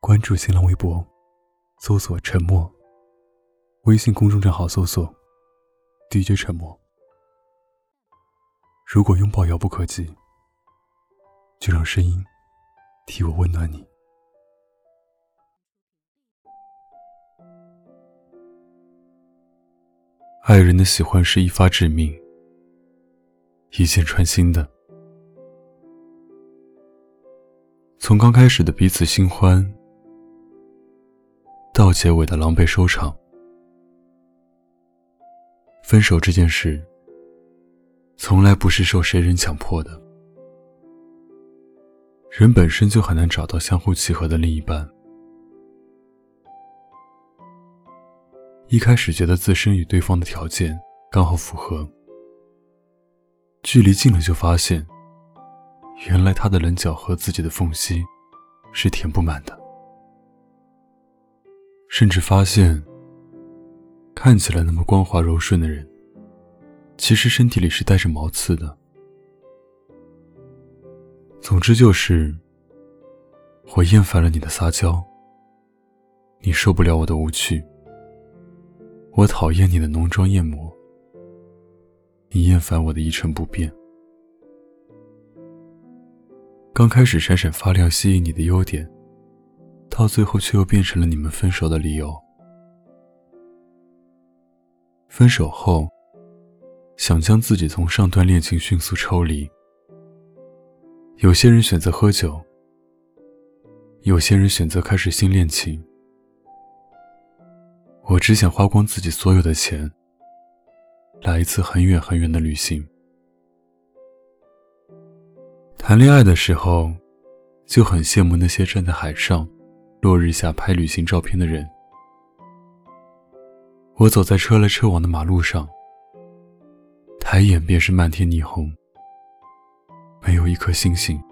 关注新浪微博，搜索“沉默”。微信公众账号搜索 “DJ 沉默”。如果拥抱遥不可及，就让声音替我温暖你。爱人的喜欢是一发致命，一箭穿心的。从刚开始的彼此新欢，到结尾的狼狈收场，分手这件事，从来不是受谁人强迫的。人本身就很难找到相互契合的另一半。一开始觉得自身与对方的条件刚好符合，距离近了就发现，原来他的棱角和自己的缝隙是填不满的，甚至发现，看起来那么光滑柔顺的人，其实身体里是带着毛刺的。总之就是，我厌烦了你的撒娇，你受不了我的无趣。我讨厌你的浓妆艳抹，你厌烦我的一成不变。刚开始闪闪发亮吸引你的优点，到最后却又变成了你们分手的理由。分手后，想将自己从上段恋情迅速抽离。有些人选择喝酒，有些人选择开始新恋情。我只想花光自己所有的钱，来一次很远很远的旅行。谈恋爱的时候，就很羡慕那些站在海上，落日下拍旅行照片的人。我走在车来车往的马路上，抬眼便是漫天霓虹，没有一颗星星。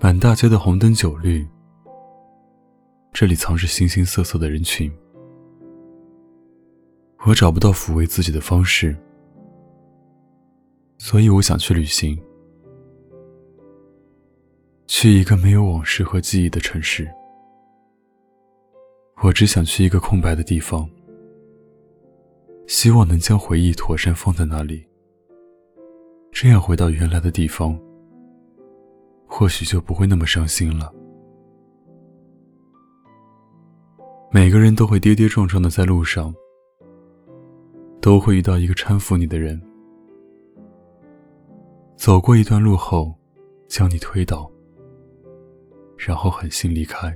满大街的红灯酒绿，这里藏着形形色色的人群。我找不到抚慰自己的方式，所以我想去旅行，去一个没有往事和记忆的城市。我只想去一个空白的地方，希望能将回忆妥善放在那里，这样回到原来的地方，或许就不会那么伤心了。每个人都会跌跌撞撞的在路上。都会遇到一个搀扶你的人，走过一段路后，将你推倒，然后狠心离开。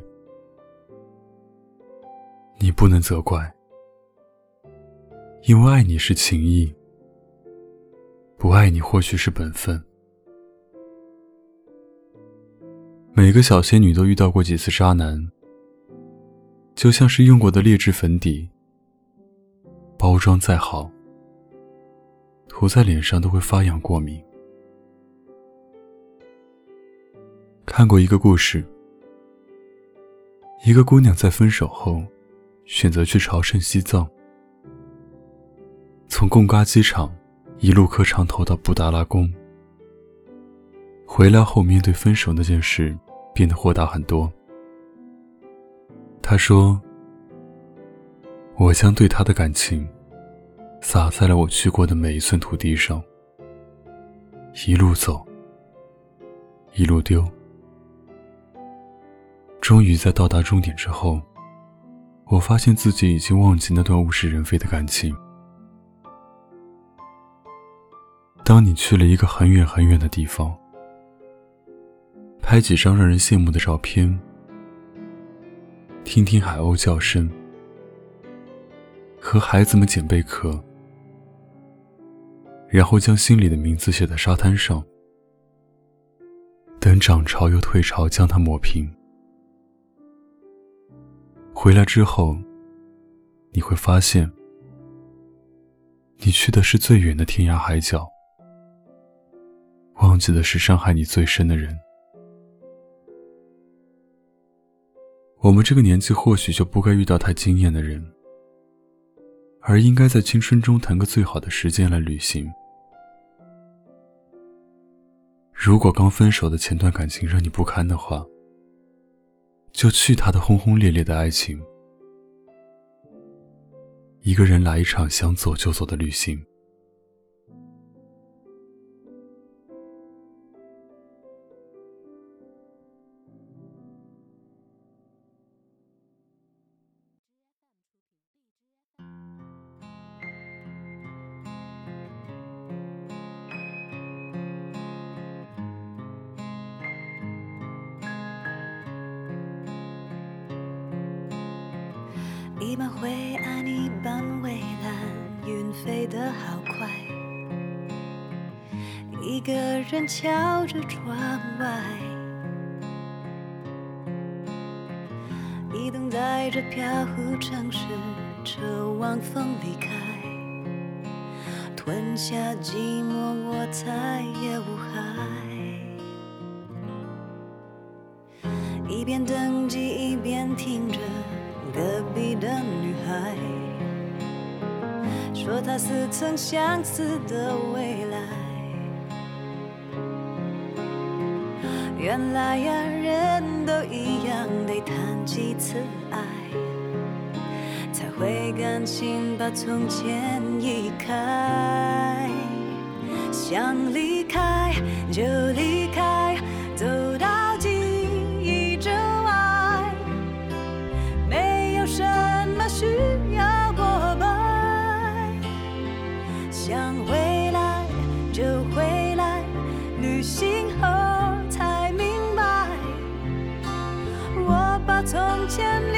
你不能责怪，因为爱你是情谊，不爱你或许是本分。每个小仙女都遇到过几次渣男，就像是用过的劣质粉底。包装再好，涂在脸上都会发痒过敏。看过一个故事，一个姑娘在分手后，选择去朝圣西藏，从贡嘎机场一路磕长头到布达拉宫。回来后面对分手那件事变得豁达很多。他说。我将对他的感情洒在了我去过的每一寸土地上，一路走，一路丢，终于在到达终点之后，我发现自己已经忘记那段物是人非的感情。当你去了一个很远很远的地方，拍几张让人羡慕的照片，听听海鸥叫声。和孩子们捡贝壳，然后将心里的名字写在沙滩上，等涨潮又退潮，将它抹平。回来之后，你会发现，你去的是最远的天涯海角，忘记的是伤害你最深的人。我们这个年纪，或许就不该遇到太惊艳的人。而应该在青春中谈个最好的时间来旅行。如果刚分手的前段感情让你不堪的话，就去他的轰轰烈烈的爱情。一个人来一场想走就走的旅行。一半灰暗，一半蔚蓝，云飞得好快。一个人瞧着窗外，一等在这飘忽城市，车晚风离开，吞下寂寞，我再也无害。一边等机，一边听着歌。说，他似曾相识的未来。原来呀，人都一样，得谈几次爱，才会甘心把从前移开。想离开就离开，想回来就回来旅行后才明白我把从前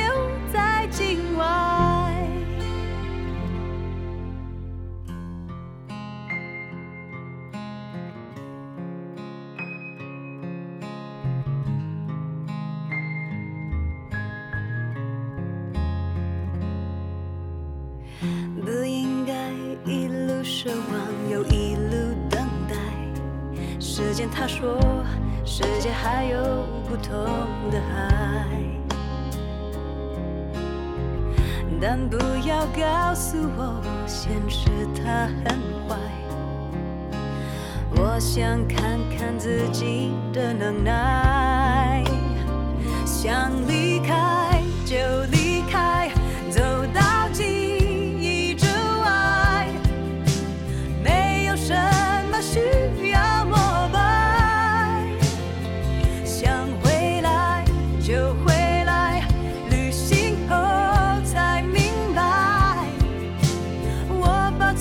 他说，世界还有不同的海。但不要告诉我，现实它很坏。我想看看自己的能耐，想离开就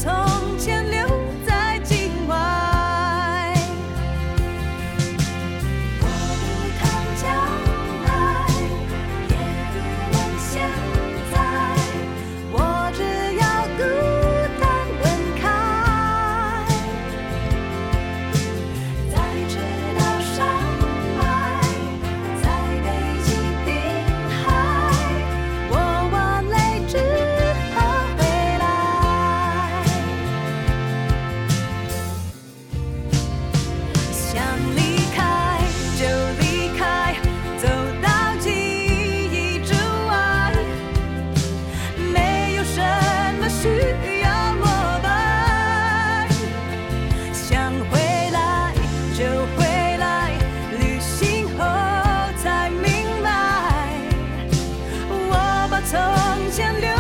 told землю